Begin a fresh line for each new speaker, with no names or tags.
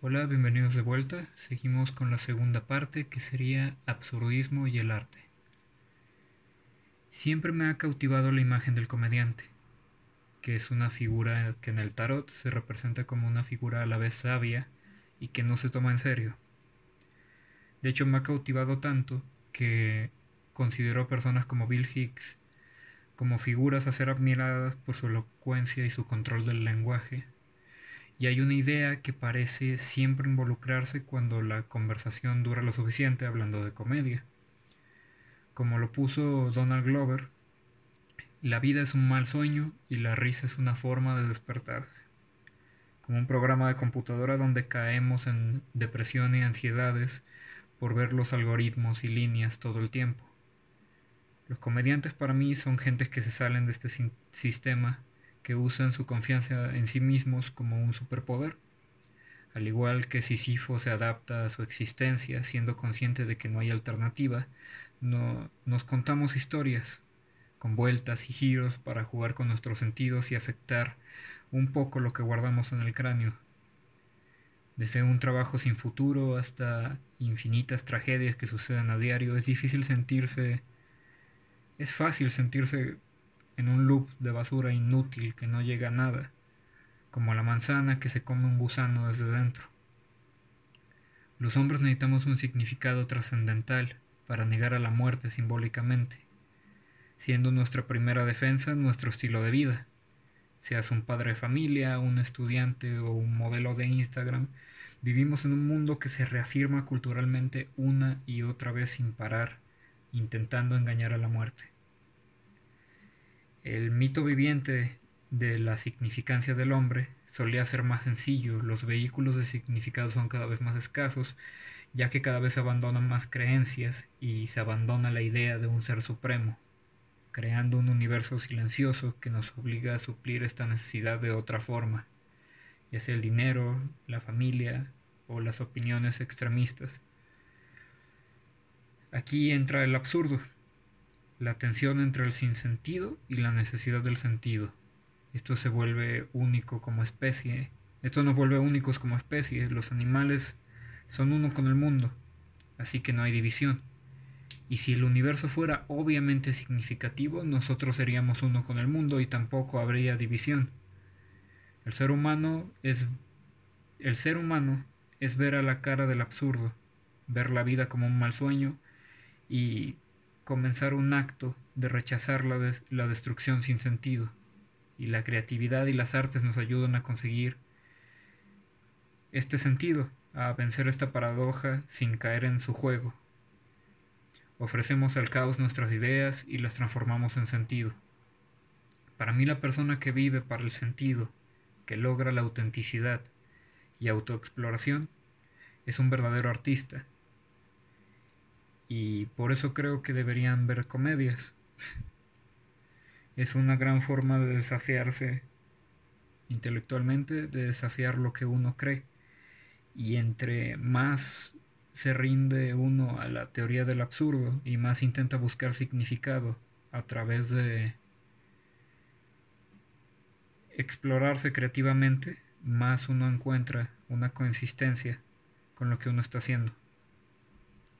Hola, bienvenidos de vuelta. Seguimos con la segunda parte que sería absurdismo y el arte. Siempre me ha cautivado la imagen del comediante, que es una figura que en el tarot se representa como una figura a la vez sabia y que no se toma en serio. De hecho, me ha cautivado tanto que considero personas como Bill Hicks como figuras a ser admiradas por su elocuencia y su control del lenguaje y hay una idea que parece siempre involucrarse cuando la conversación dura lo suficiente hablando de comedia. Como lo puso Donald Glover, la vida es un mal sueño y la risa es una forma de despertarse. Como un programa de computadora donde caemos en depresión y ansiedades por ver los algoritmos y líneas todo el tiempo. Los comediantes para mí son gentes que se salen de este sistema que usan su confianza en sí mismos como un superpoder. Al igual que Sísifo se adapta a su existencia siendo consciente de que no hay alternativa, no, nos contamos historias con vueltas y giros para jugar con nuestros sentidos y afectar un poco lo que guardamos en el cráneo. Desde un trabajo sin futuro hasta infinitas tragedias que suceden a diario, es difícil sentirse, es fácil sentirse en un loop de basura inútil que no llega a nada, como la manzana que se come un gusano desde dentro. Los hombres necesitamos un significado trascendental para negar a la muerte simbólicamente, siendo nuestra primera defensa nuestro estilo de vida. Seas un padre de familia, un estudiante o un modelo de Instagram, vivimos en un mundo que se reafirma culturalmente una y otra vez sin parar, intentando engañar a la muerte. El mito viviente de la significancia del hombre solía ser más sencillo, los vehículos de significado son cada vez más escasos, ya que cada vez se abandonan más creencias y se abandona la idea de un ser supremo, creando un universo silencioso que nos obliga a suplir esta necesidad de otra forma, ya sea el dinero, la familia o las opiniones extremistas. Aquí entra el absurdo, la tensión entre el sinsentido y la necesidad del sentido. Esto se vuelve único como especie. Esto nos vuelve únicos como especie. Los animales son uno con el mundo, así que no hay división. Y si el universo fuera obviamente significativo, nosotros seríamos uno con el mundo y tampoco habría división. El ser humano es el ser humano es ver a la cara del absurdo, ver la vida como un mal sueño y comenzar un acto de rechazar la, la destrucción sin sentido, y la creatividad y las artes nos ayudan a conseguir este sentido, a vencer esta paradoja sin caer en su juego. Ofrecemos al caos nuestras ideas y las transformamos en sentido. Para mí la persona que vive para el sentido, que logra la autenticidad y autoexploración, es un verdadero artista, y por eso creo que deberían ver comedias. es una gran forma de desafiarse intelectualmente, de desafiar lo que uno cree. Y entre más se rinde uno a la teoría del absurdo y más intenta buscar significado a través de explorarse creativamente, más uno encuentra una consistencia con lo que uno está haciendo.